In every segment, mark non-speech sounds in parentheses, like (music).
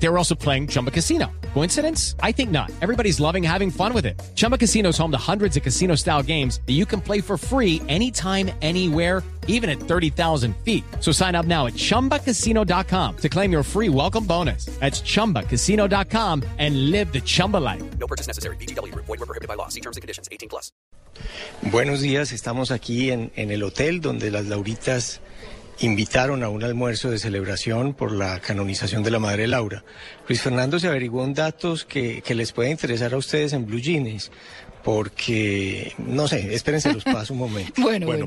They were also playing Chumba Casino. Coincidence? I think not. Everybody's loving having fun with it. Chumba Casino is home to hundreds of casino style games that you can play for free anytime, anywhere, even at 30,000 feet. So sign up now at chumbacasino.com to claim your free welcome bonus. That's chumbacasino.com and live the Chumba life. No purchase necessary. BGW. Void were prohibited by law. See terms and conditions. 18 plus. Buenos días, estamos aquí en, en el hotel donde las Lauritas invitaron a un almuerzo de celebración por la canonización de la Madre Laura. Luis Fernando se averiguó en datos que, que les puede interesar a ustedes en Blue Jeans, porque, no sé, espérense los pasos un momento. (laughs) Bueno, Bueno,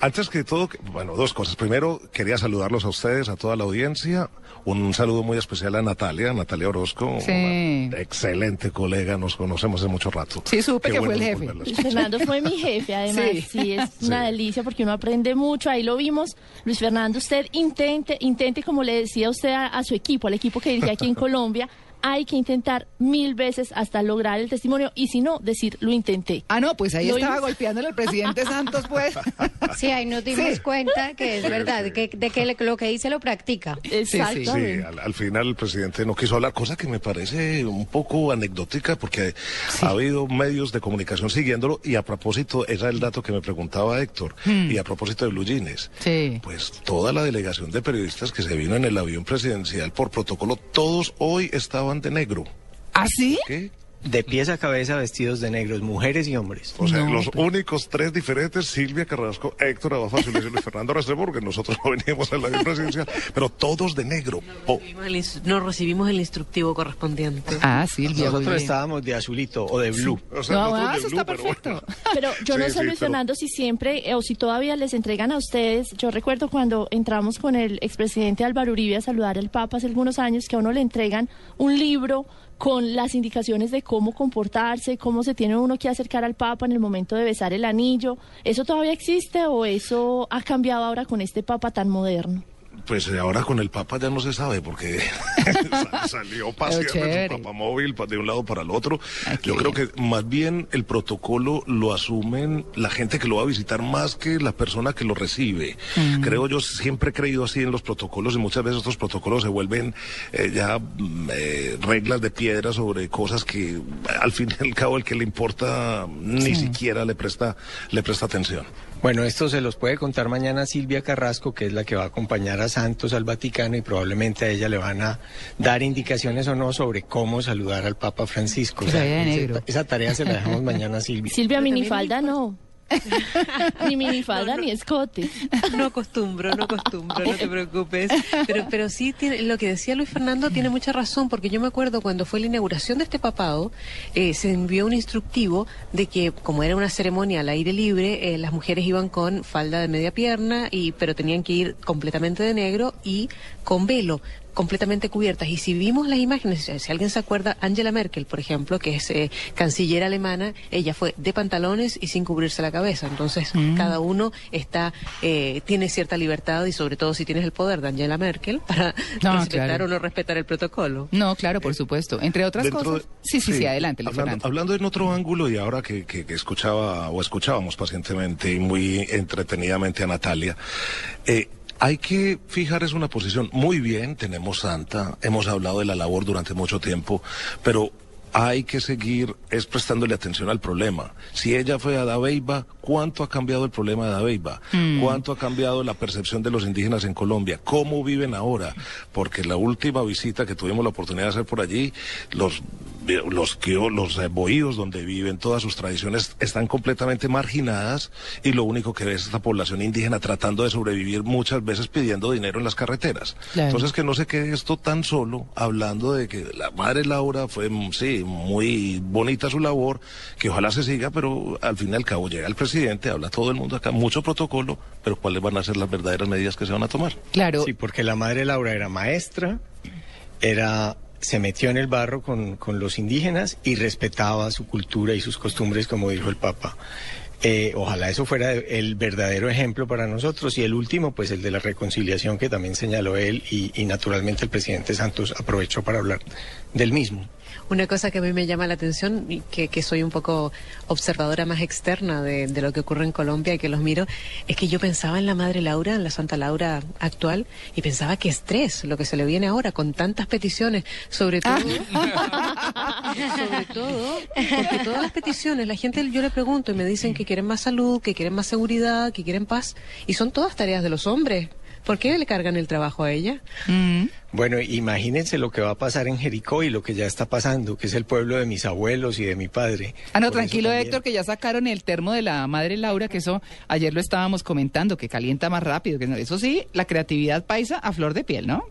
antes que todo, bueno, dos cosas. Primero, quería saludarlos a ustedes, a toda la audiencia. Un saludo muy especial a Natalia, Natalia Orozco, Sí. una excelente colega, nos conocemos de mucho rato. Sí, supe Qué que fue el jefe. Luis Fernando fue mi jefe, además. Sí. Sí, (laughs) es una delicia porque uno aprende mucho. Ahí lo vimos. Luis Fernando, usted intente, intente, como le decía usted a, a su equipo, al equipo que dirige aquí en (laughs) Colombia, hay que intentar mil veces hasta lograr el testimonio y si no, decir, lo intenté. Ah, no, pues ahí Lo estaba golpeándole al presidente (laughs) Santos, pues. Sí, ahí nos dimos Sí. cuenta que es verdad, que, de que le- lo que dice lo practica. Sí, Exactamente. al, al final el presidente no quiso hablar, cosa que me parece un poco anecdótica porque ha habido medios de comunicación siguiéndolo y a propósito, ese era el dato que me preguntaba Héctor, y a propósito de Blue Jeans, Sí. pues toda la delegación de periodistas que se vino en el avión presidencial por protocolo, todos hoy estaban de negro. ¿Ah, sí? ¿Qué? De pies a cabeza vestidos de negros, mujeres y hombres. O sea, No, los pero- únicos tres diferentes, Silvia Carrasco, Héctor Abafacio y Luis Fernando Restrepo, porque nosotros no veníamos al avión presidencial, pero todos de negro. Recibimos el ins- No recibimos el instructivo correspondiente. Ah, Silvia, Nosotros estábamos de azulito o de blue. o sea, No, ah, de eso blue, está pero bueno. perfecto. (laughs) Pero yo no sé, sí, Luis pero- Fernando, si siempre eh, o si todavía les entregan a ustedes. Yo recuerdo cuando entramos con el expresidente Álvaro Uribe a saludar al Papa hace algunos años que a uno le entregan un libro con las indicaciones de cómo comportarse, cómo se tiene uno que acercar al Papa en el momento de besar el anillo. ¿Eso todavía existe o eso ha cambiado ahora con este Papa tan moderno? Pues eh, ahora con el Papa ya no se sabe porque (laughs) sal- salió paseando su papamóvil pa- de un lado para el otro. Ay, Yo creo bien. que más bien el protocolo lo asumen la gente que lo va a visitar más que la persona que lo recibe. Mm. Creo yo siempre he creído así en los protocolos y muchas veces estos protocolos se vuelven eh, ya mm, eh, reglas de piedra sobre cosas que al fin y al cabo el que le importa ni siquiera le presta le presta atención. Bueno, esto se los puede contar mañana Silvia Carrasco, que es la que va a acompañar a Santos al Vaticano y probablemente a ella le van a dar indicaciones o no sobre cómo saludar al Papa Francisco. Que se vaya de ese- negro. esa tarea se la dejamos mañana a Silvia. Silvia, minifalda no. Ni minifalda ni escote. No acostumbro, no acostumbro, no te preocupes. Pero, pero sí, tiene, lo que decía Luis Fernando tiene mucha razón, porque yo me acuerdo cuando fue la inauguración de este papado, eh, se envió un instructivo de que, como era una ceremonia al aire libre, eh, las mujeres iban con falda de media pierna, y pero tenían que ir completamente de negro y con velo completamente cubiertas. Y si vimos las imágenes, si alguien se acuerda, Angela Merkel, por ejemplo, que es eh, canciller alemana, ella fue de pantalones y sin cubrirse la cabeza. Entonces, cada uno está eh, tiene cierta libertad y sobre todo si tienes el poder de Angela Merkel para No, (laughs) respetar claro. o no respetar el protocolo. No, claro, por supuesto. Entre otras Dentro cosas. de- Sí, sí, sí, adelante, hablando, Fernando. hablando en otro ángulo y ahora que, que- que escuchaba o escuchábamos pacientemente y muy entretenidamente a Natalia, eh, hay que fijar es una posición. Muy bien, tenemos Santa, hemos hablado de la labor durante mucho tiempo, pero hay que seguir es prestándole atención al problema. Si ella fue a Dabeiba, ¿cuánto ha cambiado el problema de Dabeiba? ¿Cuánto ha cambiado la percepción de los indígenas en Colombia? ¿Cómo viven ahora? Porque la última visita que tuvimos la oportunidad de hacer por allí, los los que los bohíos donde viven todas sus tradiciones están completamente marginadas y lo único que ve es esta población indígena tratando de sobrevivir muchas veces pidiendo dinero en las carreteras. Claro. Entonces que no se quede esto tan solo hablando de que la madre Laura fue sí muy bonita su labor, que ojalá se siga, pero al fin y al cabo llega el presidente, habla todo el mundo acá, mucho protocolo, pero cuáles van a ser las verdaderas medidas que se van a tomar. Claro, Sí, porque la madre Laura era maestra, era se metió en el barro con, con los indígenas y respetaba su cultura y sus costumbres, como dijo el Papa. Eh, ojalá eso fuera el verdadero ejemplo para nosotros. Y el último, pues el de la reconciliación que también señaló él y, y naturalmente el presidente Santos aprovechó para hablar del mismo. Una cosa que a mí me llama la atención, y que, que soy un poco observadora más externa de, de lo que ocurre en Colombia y que los miro, es que yo pensaba en la Madre Laura, en la Santa Laura actual, y pensaba que estrés lo que se le viene ahora con tantas peticiones, sobre todo, (laughs) sobre todo, porque todas las peticiones, la gente yo le pregunto y me dicen que quieren más salud, que quieren más seguridad, que quieren paz, y son todas tareas de los hombres. ¿Por qué le cargan el trabajo a ella? Mm. Bueno, imagínense lo que va a pasar en Jericó y lo que ya está pasando, que es el pueblo de mis abuelos y de mi padre. Ah, no, Por tranquilo, también- Héctor, que ya sacaron el termo de la madre Laura, que eso ayer lo estábamos comentando, que calienta más rápido. que no- Eso sí, la creatividad paisa a flor de piel, ¿no?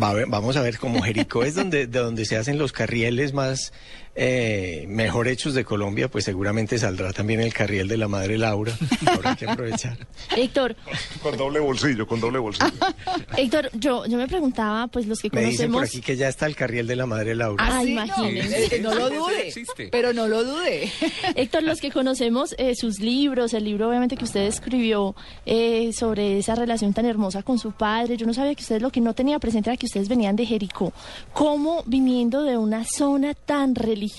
Va a ver- vamos a ver cómo Jericó es donde, de donde se hacen los carrieles más eh, mejor hechos de Colombia, pues seguramente saldrá también el carriel de la Madre Laura. Habrá que aprovechar. (laughs) Héctor, Con doble bolsillo, con doble bolsillo. (laughs) Héctor, yo, yo me preguntaba, pues los que Me dicen por conocemos... aquí que ya está el carriel de la Madre Laura. Ah, sí, imagínense. No, lo dude, (laughs) pero no lo dude. Héctor, los que conocemos eh, sus libros, el libro obviamente que usted escribió eh, sobre esa relación tan hermosa con su padre, yo no sabía que ustedes lo que no tenía presente era que ustedes venían de Jericó. ¿Cómo viniendo de una zona tan religiosa,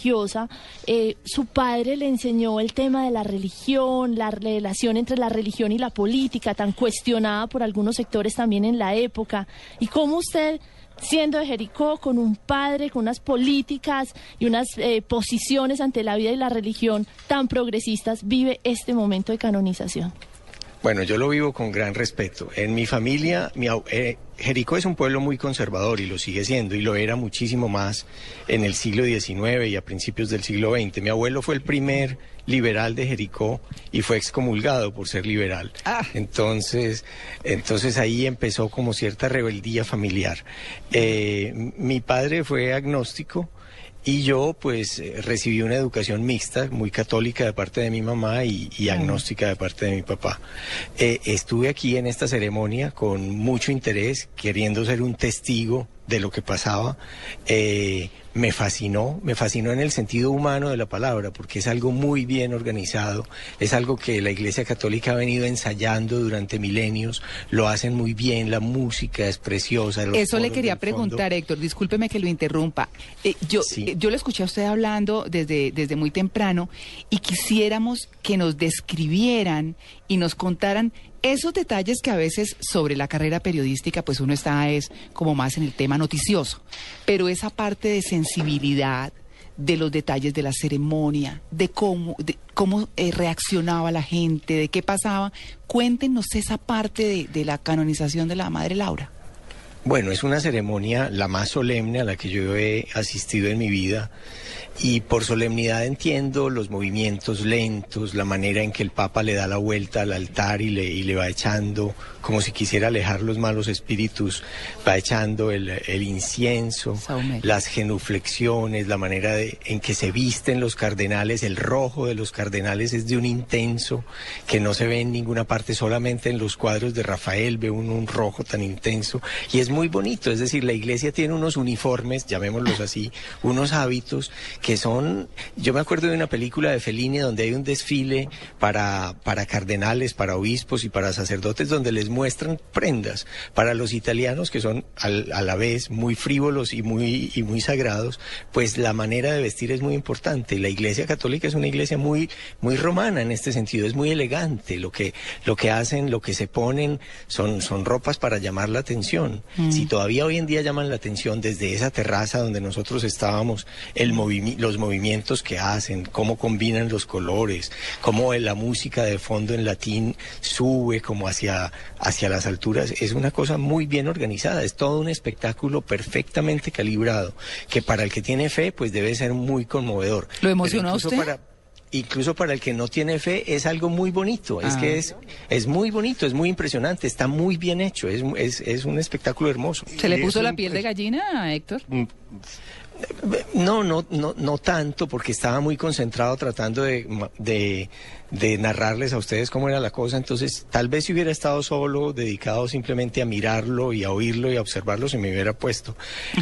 eh, su padre le enseñó el tema de la religión, la relación entre la religión y la política, tan cuestionada por algunos sectores también en la época? ¿Y cómo usted siendo de Jericó, con un padre, con unas políticas y unas eh, posiciones ante la vida y la religión tan progresistas, vive este momento de canonización. Bueno, yo lo vivo con gran respeto. En mi familia, mi eh, Jericó es un pueblo muy conservador y lo sigue siendo, y lo era muchísimo más en el siglo XIX y a principios del siglo XX. Mi abuelo fue el primer liberal de Jericó y fue excomulgado por ser liberal. Ah. Entonces, entonces ahí empezó como cierta rebeldía familiar. Eh, mi padre fue agnóstico. Y yo pues eh, recibí una educación mixta, muy católica de parte de mi mamá y, y agnóstica de parte de mi papá. Eh, estuve aquí en esta ceremonia con mucho interés, queriendo ser un testigo de lo que pasaba. Eh, me fascinó, me fascinó en el sentido humano de la palabra, porque es algo muy bien organizado, es algo que la Iglesia Católica ha venido ensayando durante milenios, lo hacen muy bien, la música es preciosa. Eso le quería preguntar, Héctor, discúlpeme que lo interrumpa. Eh, yo, Sí. eh, yo lo escuché a usted hablando desde, desde muy temprano y quisiéramos que nos describieran y nos contaran esos detalles que a veces sobre la carrera periodística, pues uno está es como más en el tema noticioso, pero esa parte de sensibilidad, de los detalles de la ceremonia, de cómo, de cómo eh, reaccionaba la gente, de qué pasaba. Cuéntenos esa parte de, de la canonización de la Madre Laura. Bueno, es una ceremonia la más solemne a la que yo he asistido en mi vida y por solemnidad entiendo los movimientos lentos, la manera en que el Papa le da la vuelta al altar y le, y le va echando, como si quisiera alejar los malos espíritus, va echando el, el incienso, las genuflexiones, la manera de- en que se visten los cardenales, el rojo de los cardenales es de un intenso que no se ve en ninguna parte, solamente en los cuadros de Rafael ve uno un rojo tan intenso y es muy bonito, es decir, la iglesia tiene unos uniformes, llamémoslos así, unos hábitos que son, yo me acuerdo de una película de Fellini donde hay un desfile para, para cardenales, para obispos y para sacerdotes donde les muestran prendas para los italianos que son al- a la vez muy frívolos y muy, y muy sagrados, pues la manera de vestir es muy importante. La iglesia católica es una iglesia muy, muy romana en este sentido, es muy elegante. Lo que, lo que hacen, lo que se ponen son, son ropas para llamar la atención. Si todavía hoy en día llaman la atención desde esa terraza donde nosotros estábamos, el movimi- los movimientos que hacen, cómo combinan los colores, cómo la música de fondo en latín sube como hacia, hacia las alturas, es una cosa muy bien organizada, es todo un espectáculo perfectamente calibrado, que para el que tiene fe, pues debe ser muy conmovedor. ¿Lo emocionó usted? Para, incluso para el que no tiene fe es algo muy bonito, es Ah. que es, es muy bonito, es muy impresionante, está muy bien hecho, es, es, es un espectáculo hermoso. ¿Se le puso la un- piel de gallina, Héctor? No, no, no, no tanto, porque estaba muy concentrado tratando de, ma- de, de narrarles a ustedes cómo era la cosa. Entonces, tal vez si hubiera estado solo, dedicado simplemente a mirarlo y a oírlo y a observarlo, se me hubiera puesto.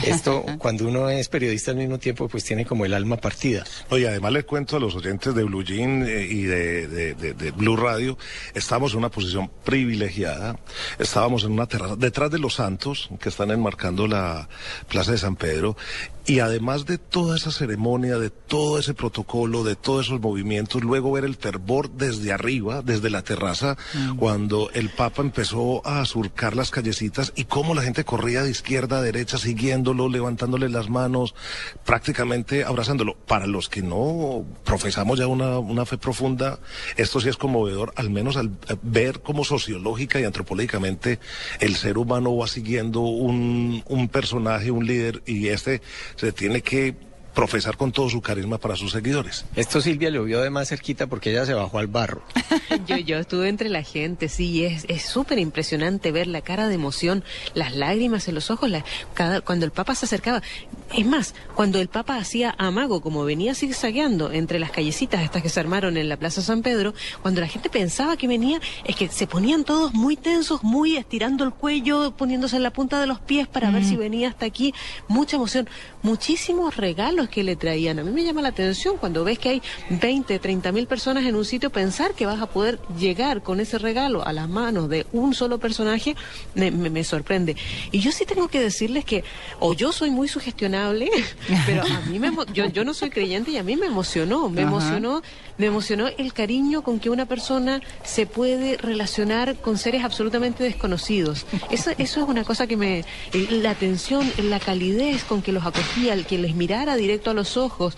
Esto, (laughs) cuando uno es periodista al mismo tiempo, pues tiene como el alma partida. Oye, además les cuento a los oyentes de Blue Jean eh, y de, de- de- de Blue Radio, estamos en una posición privilegiada, estábamos en una terraza, detrás de los santos, que están enmarcando la Plaza de San Pedro, Y además de toda esa ceremonia, de todo ese protocolo, de todos esos movimientos, luego ver el fervor desde arriba, desde la terraza, cuando el Papa empezó a surcar las callecitas y cómo la gente corría de izquierda a derecha siguiéndolo, levantándole las manos, prácticamente abrazándolo. Para los que no profesamos ya una, una fe profunda, esto sí es conmovedor, al menos al eh, ver cómo sociológica y antropológicamente el ser humano va siguiendo un, un personaje, un líder, y este se tiene que profesar con todo su carisma para sus seguidores. Esto Silvia lo vio de más cerquita porque ella se bajó al barro. (laughs) Yo, yo estuve entre la gente, sí, es es súper impresionante ver la cara de emoción, las lágrimas en los ojos, la- cada, cuando el Papa se acercaba. Es más, cuando el Papa hacía amago, como venía zigzagueando entre las callecitas estas que se armaron en la Plaza San Pedro, cuando la gente pensaba que venía, es que se ponían todos muy tensos, muy estirando el cuello, poniéndose en la punta de los pies para ver si venía hasta aquí. Mucha emoción, muchísimos regalos que le traían. A mí me llama la atención cuando ves que hay 20, 30 mil personas en un sitio, pensar que vas a poder llegar con ese regalo a las manos de un solo personaje me, me- me sorprende. Y yo sí tengo que decirles que, o yo soy muy sugestionable, (laughs) pero a mí me, yo, yo no soy creyente y a mí me emocionó, me Ajá. emocionó, me emocionó el cariño con que una persona se puede relacionar con seres absolutamente desconocidos. Eso, eso es una cosa que me, la atención, la calidez con que los acogía, el que les mirara a los ojos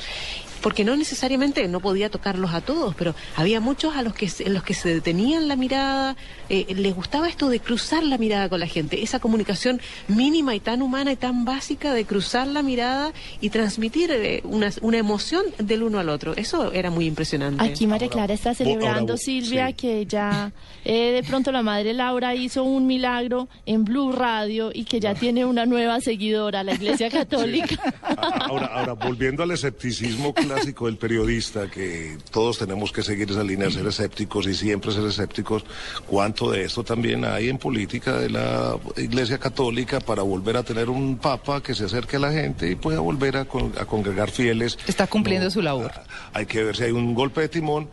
porque no necesariamente no podía tocarlos a todos, pero había muchos a los que en los que se detenían la mirada, eh, les gustaba esto de cruzar la mirada con la gente, esa comunicación mínima y tan humana y tan básica de cruzar la mirada y transmitir eh, una, una emoción del uno al otro. Eso era muy impresionante. Aquí María Clara está celebrando, Silvia, sí. que ya eh, de pronto la madre Laura hizo un milagro en Blue Radio y que ya tiene una nueva seguidora, la Iglesia Católica. (laughs) Ahora, ahora, volviendo al escepticismo clásico del periodista, que todos tenemos que seguir esa línea de ser escépticos y siempre ser escépticos, ¿cuánto de esto también hay en política de la Iglesia Católica para volver a tener un papa que se acerque a la gente y pueda volver a, con- a congregar fieles? Está cumpliendo su labor. Hay que ver si hay un golpe de timón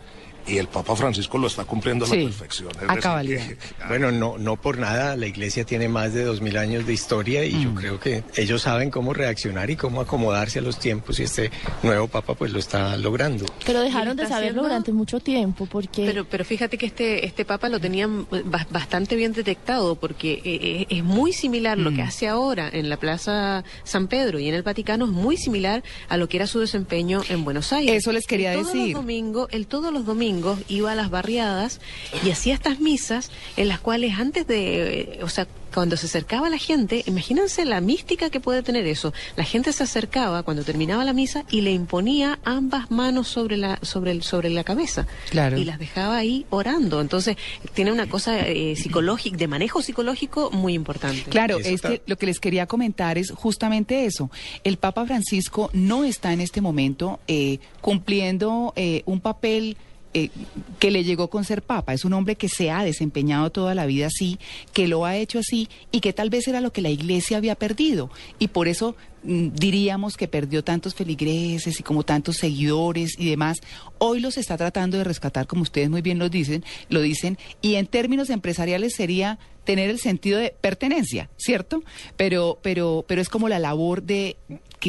y el Papa Francisco lo está cumpliendo a Sí, la perfección. Es a decir, cabalidad. que- (laughs) Bueno, no, no por nada, la iglesia tiene más de dos mil años de historia y yo creo que ellos saben cómo reaccionar y cómo acomodarse a los tiempos y este nuevo papa pues lo está logrando. Pero dejaron de saberlo durante mucho tiempo porque Pero, pero fíjate que este, este papa lo tenían ba- bastante bien detectado porque eh, eh, es muy similar lo que hace ahora en la Plaza San Pedro y en el Vaticano, es muy similar a lo que era su desempeño en Buenos Aires. Eso les quería Él todos decir. Los domingos, él todos los domingos iba a las barriadas y hacía estas misas en las cuales antes de, eh, o sea, cuando se acercaba la gente, imagínense la mística que puede tener eso. La gente se acercaba cuando terminaba la misa y le imponía ambas manos sobre la, sobre el, sobre la cabeza. Claro. Y las dejaba ahí orando. Entonces, tiene una cosa eh, psicológica, de manejo psicológico muy importante. Claro, es está- que lo que les quería comentar es justamente eso. El Papa Francisco no está en este momento eh, cumpliendo eh, un papel eh, que le llegó con ser papa. Es un hombre que se ha desempeñado toda la vida así, que lo ha hecho así y que tal vez era lo que la iglesia había perdido. Y por eso mm, diríamos que perdió tantos feligreses y como tantos seguidores y demás. Hoy los está tratando de rescatar, como ustedes muy bien lo dicen, lo dicen, y en términos empresariales sería tener el sentido de pertenencia, ¿cierto? Pero, pero, pero es como la labor de,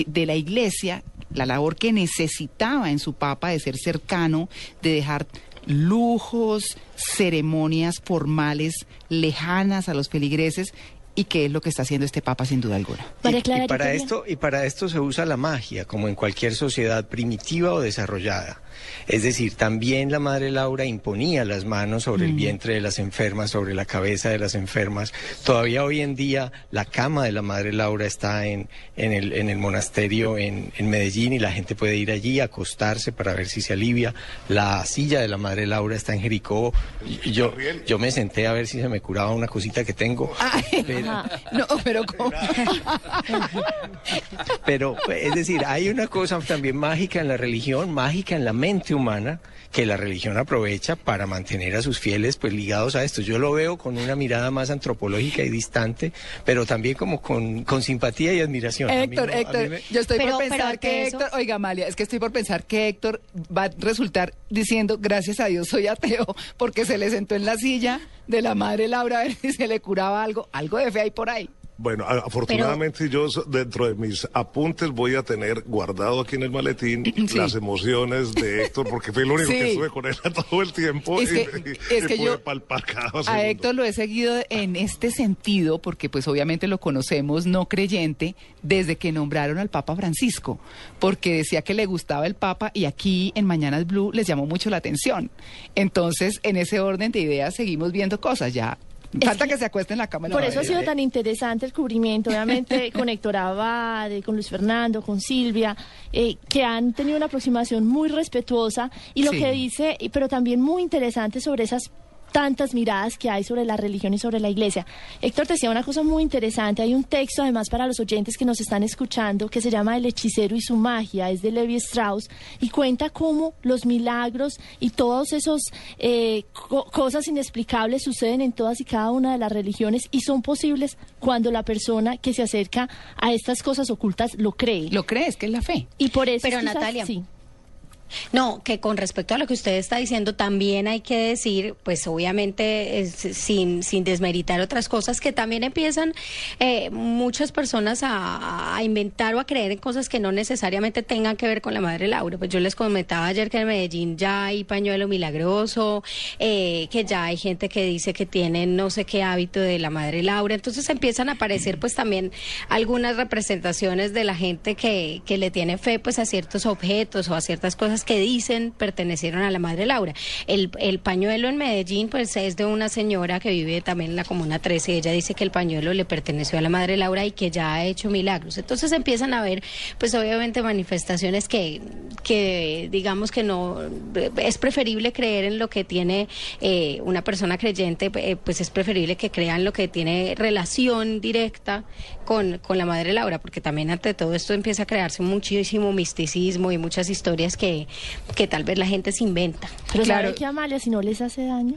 de la iglesia, la labor que necesitaba en su papa de ser cercano, de dejar lujos, ceremonias formales lejanas a los feligreses y que es lo que está haciendo este papa sin duda alguna. María Y- Clara, y, yo para esto y para esto se usa la magia como en cualquier sociedad primitiva o desarrollada es decir también la madre Laura imponía las manos sobre el vientre de las enfermas sobre la cabeza de las enfermas. Todavía hoy en día la cama de la madre Laura está en, en, el, en el monasterio en, en Medellín y la gente puede ir allí a acostarse para ver si se alivia. La silla de la madre Laura está en Jericó. Yo, yo me senté a ver si se me curaba una cosita que tengo. Pero- No, pero ¿cómo? (laughs) Pero, es decir, hay una cosa también mágica en la religión, mágica en la mente humana, que la religión aprovecha para mantener a sus fieles pues ligados a esto. Yo lo veo con una mirada más antropológica y distante, pero también como con, con simpatía y admiración. Héctor, no- Héctor, me- yo estoy Pero- por pensar que eso- Héctor, oiga Amalia, es que estoy por pensar que Héctor va a resultar diciendo, gracias a Dios soy ateo, porque se le sentó en la silla de la madre Laura a ver si se le curaba algo, algo de fe hay por ahí. Bueno, afortunadamente yo dentro de mis apuntes voy a tener guardado aquí en el maletín (clears throat) Sí. las emociones de Héctor, porque fue el único Sí. que estuve con él (laughs) todo el tiempo Es y, que- y- es y que pude yo palpar cada A segundo. Héctor lo he seguido en este sentido porque pues obviamente lo conocemos no creyente desde que nombraron al Papa Francisco, porque decía que le gustaba el Papa y aquí en Mañanas Blue les llamó mucho la atención. Entonces, en ese orden de ideas seguimos viendo cosas ya. (laughs) Falta que, se acueste en la cama. Por eso ha sido tan interesante el cubrimiento, obviamente (laughs) con Héctor Abade, con Luis Fernando, con Silvia, eh, que han tenido una aproximación muy respetuosa y lo Sí. que dice, pero también muy interesante sobre esas tantas miradas que hay sobre la religión y sobre la iglesia. Héctor decía una cosa muy interesante, hay un texto además para los oyentes que nos están escuchando que se llama El hechicero y su magia, es de Levi Strauss y cuenta cómo los milagros y todos esos eh, co- cosas inexplicables suceden en todas y cada una de las religiones y son posibles cuando la persona que se acerca a estas cosas ocultas lo cree. ¿Lo crees que es la fe? y por eso Pero, quizás- Natalia, sí. No, que con respecto a lo que usted está diciendo, también hay que decir, pues obviamente sin, sin desmeritar otras cosas, que también empiezan eh, muchas personas a, a inventar o a creer en cosas que no necesariamente tengan que ver con la Madre Laura. Pues yo les comentaba ayer que en Medellín ya hay pañuelo milagroso, eh, que ya hay gente que dice que tienen no sé qué hábito de la Madre Laura. Entonces empiezan a aparecer pues también algunas representaciones de la gente que, que le tiene fe pues a ciertos objetos o a ciertas cosas que dicen pertenecieron a la Madre Laura. El, el pañuelo en Medellín pues es de una señora que vive también en la Comuna 13. Ella dice que el pañuelo le perteneció a la Madre Laura y que ya ha hecho milagros. Entonces empiezan a ver pues obviamente manifestaciones que, que digamos que no es preferible creer en lo que tiene eh, una persona creyente, eh, pues es preferible que crean lo que tiene relación directa con, con la Madre Laura, porque también ante todo esto empieza a crearse muchísimo misticismo y muchas historias que, que tal vez la gente se inventa. Pero Claro. ¿sabe que Amalia si no les hace daño?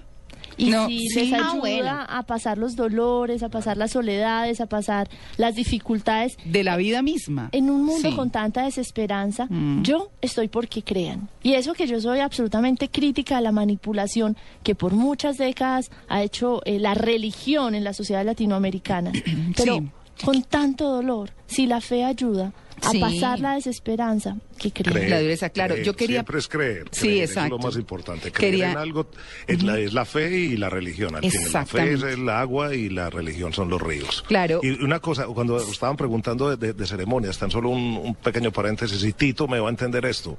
Y No, si sí. les Ah, ayuda bueno. a pasar los dolores, a pasar las soledades, a pasar las dificultades De la vida misma. en un mundo Sí. con tanta desesperanza, Mm. yo estoy porque crean. Y eso que yo soy absolutamente crítica a la manipulación que por muchas décadas ha hecho eh, la religión en la sociedad latinoamericana. (clears throat) Pero Sí. con tanto dolor, si la fe ayuda a Sí. pasar la desesperanza, que creen. Creer, La dureza, claro. creer, Yo quería- Siempre es creer. Sí, creer, exacto. Es lo más importante. Creer Quería- en algo es, la, es la fe y la religión. Al fin, la fe es el agua y la religión son los ríos. Claro. Y una cosa, cuando estaban preguntando de, de- de ceremonias, tan solo un, un pequeño paréntesis, y Tito me va a entender esto.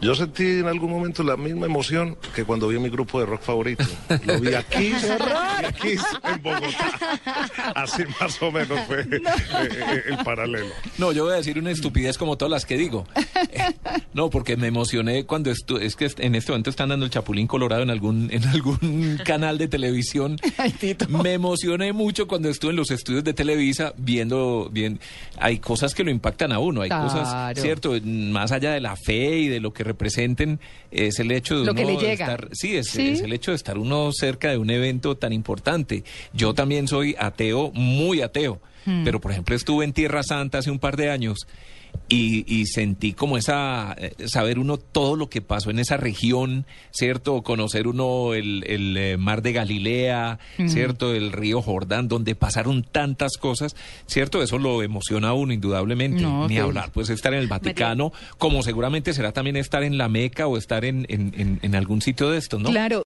Yo sentí en algún momento la misma emoción que cuando vi mi grupo de rock favorito. Lo vi aquí, (laughs) aquí en Bogotá. Así más o menos fue (laughs) eh, eh, el paralelo. No, yo voy a decir una estupidez como todas las que digo. (laughs) Eh, No, porque me emocioné cuando estu es que en este momento están dando el Chapulín Colorado en algún en algún (laughs) canal de televisión. Ay, Tito. Me emocioné mucho cuando estuve en los estudios de Televisa viendo bien hay cosas que lo impactan a uno, hay Claro. cosas, cierto, más allá de la fe y de lo que representen es el hecho de Lo que uno le llega. estar sí, es, Sí. es el hecho de estar uno cerca de un evento tan importante. Yo también soy ateo, muy ateo, Hmm. pero por ejemplo estuve en Tierra Santa hace un par de años y, y sentí como esa, eh, saber uno todo lo que pasó en esa región, ¿cierto? Conocer uno el, el, eh, mar de Galilea, ¿cierto? El río Jordán, donde pasaron tantas cosas, ¿cierto? Eso lo emociona a uno indudablemente. No, Ni hablar, pues estar en el Vaticano, como seguramente será también estar en la Meca o estar en, en, en, en algún sitio de estos, ¿no? Claro,